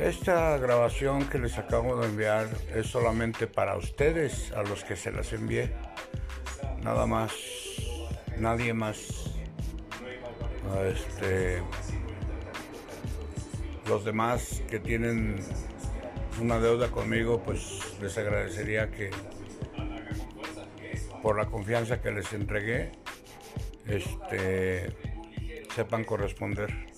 Esta grabación que les acabo de enviar es solamente para ustedes, a los que se las envié. Nada más, nadie más. Este, los demás que tienen una deuda conmigo, pues les agradecería que por la confianza que les entregué, este, sepan corresponder.